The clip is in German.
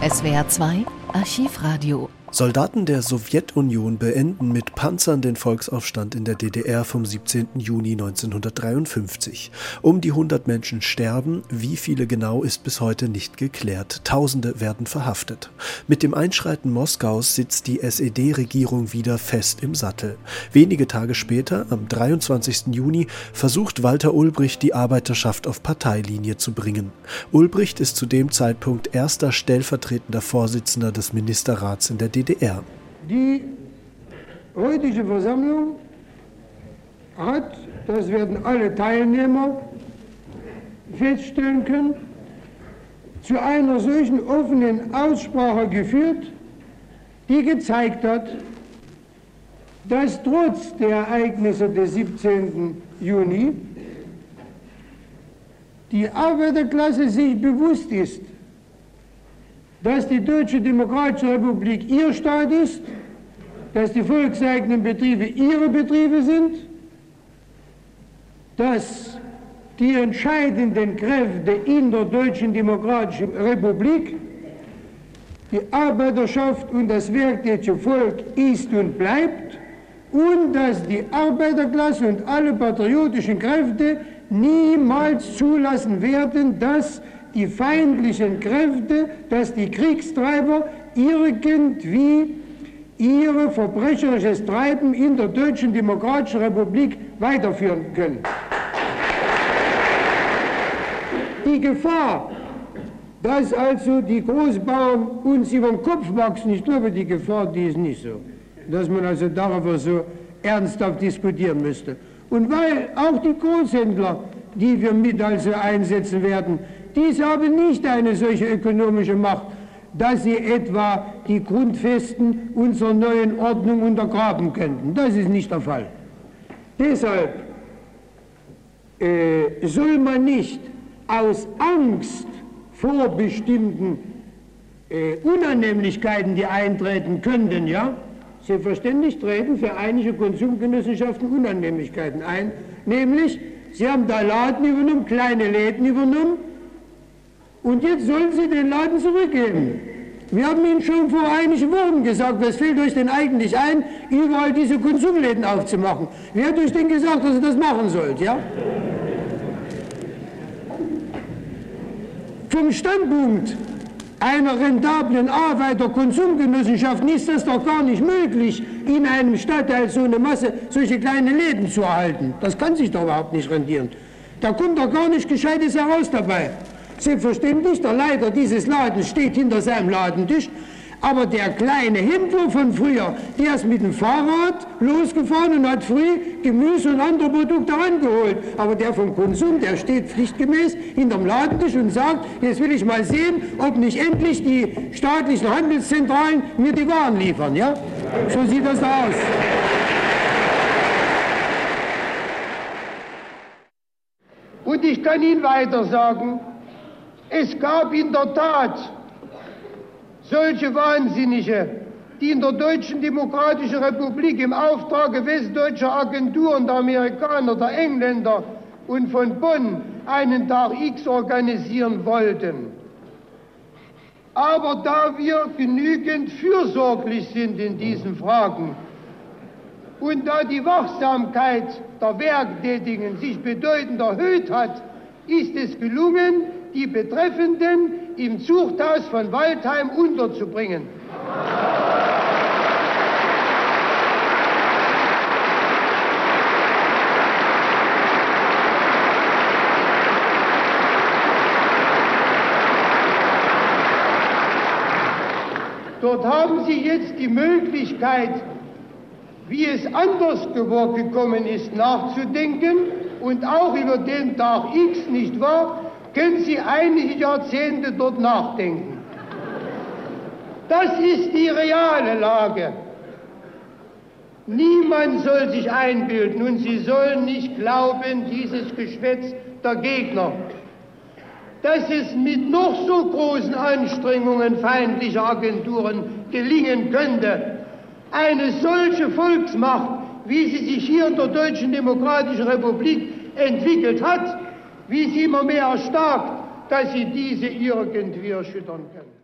SWR 2 Archivradio Soldaten der Sowjetunion beenden mit Panzern den Volksaufstand in der DDR vom 17. Juni 1953. Um die 100 Menschen sterben, wie viele genau ist bis heute nicht geklärt. Tausende werden verhaftet. Mit dem Einschreiten Moskaus sitzt die SED-Regierung wieder fest im Sattel. Wenige Tage später, am 23. Juni, versucht Walter Ulbricht die Arbeiterschaft auf Parteilinie zu bringen. Ulbricht ist zu dem Zeitpunkt erster stellvertretender Vorsitzender des Ministerrats in der DDR. DDR. Die heutige Versammlung hat, das werden alle Teilnehmer feststellen können, zu einer solchen offenen Aussprache geführt, die gezeigt hat, dass trotz der Ereignisse des 17. Juni die Arbeiterklasse sich bewusst ist, dass die Deutsche Demokratische Republik ihr Staat ist, dass die volkseigenen Betriebe ihre Betriebe sind, dass die entscheidenden Kräfte in der Deutschen Demokratischen Republik die Arbeiterschaft und das werktätige Volk ist und bleibt und dass die Arbeiterklasse und alle patriotischen Kräfte niemals zulassen werden, dass die feindlichen Kräfte, dass die Kriegstreiber irgendwie ihre verbrecherisches Treiben in der Deutschen Demokratischen Republik weiterführen können. Die Gefahr, dass also die Großbauern uns über den Kopf wachsen, ich glaube, die Gefahr, die ist nicht so. Dass man also darüber so ernsthaft diskutieren müsste. Und weil auch die Großhändler, die wir mit also einsetzen werden, diese haben nicht eine solche ökonomische Macht, dass sie etwa die Grundfesten unserer neuen Ordnung untergraben könnten. Das ist nicht der Fall. Deshalb äh, soll man nicht aus Angst vor bestimmten äh, Unannehmlichkeiten, die eintreten könnten, ja, selbstverständlich treten für einige Konsumgenossenschaften Unannehmlichkeiten ein, nämlich sie haben da Laden übernommen, kleine Läden übernommen, und jetzt sollen Sie den Laden zurückgeben. Wir haben Ihnen schon vor einigen Wochen gesagt, was fehlt euch denn eigentlich ein, überall diese Konsumläden aufzumachen? Wer hat euch denn gesagt, dass ihr das machen sollt, ja? Vom Standpunkt einer rentablen Arbeiter-Konsumgenossenschaft ist das doch gar nicht möglich, in einem Stadtteil so eine Masse, solche kleine Läden zu erhalten. Das kann sich doch überhaupt nicht rendieren. Da kommt doch gar nichts Gescheites heraus dabei. Selbstverständlich, der Leiter dieses Ladens steht hinter seinem Ladentisch, aber der kleine Händler von früher, der ist mit dem Fahrrad losgefahren und hat früh Gemüse und andere Produkte rangeholt. Aber der vom Konsum, der steht pflichtgemäß hinterm Ladentisch und sagt, jetzt will ich mal sehen, ob nicht endlich die staatlichen Handelszentralen mir die Waren liefern. Ja? So sieht das da aus. Und ich kann Ihnen weiter sagen, es gab in der Tat solche Wahnsinnige, die in der Deutschen Demokratischen Republik im Auftrag westdeutscher Agenturen, der Amerikaner, der Engländer und von Bonn einen Tag X organisieren wollten. Aber da wir genügend fürsorglich sind in diesen Fragen und da die Wachsamkeit der Werktätigen sich bedeutend erhöht hat, ist es gelungen, die Betreffenden im Zuchthaus von Waldheim unterzubringen. Dort haben Sie jetzt die Möglichkeit, wie es anders gekommen ist, nachzudenken und auch über den Tag X, nicht wahr, können Sie einige Jahrzehnte dort nachdenken. Das ist die reale Lage. Niemand soll sich einbilden und Sie sollen nicht glauben, dieses Geschwätz der Gegner, dass es mit noch so großen Anstrengungen feindlicher Agenturen gelingen könnte, eine solche Volksmacht, wie sie sich hier in der Deutschen Demokratischen Republik entwickelt hat, wie sie immer mehr erstarkt, dass sie diese irgendwie erschüttern können.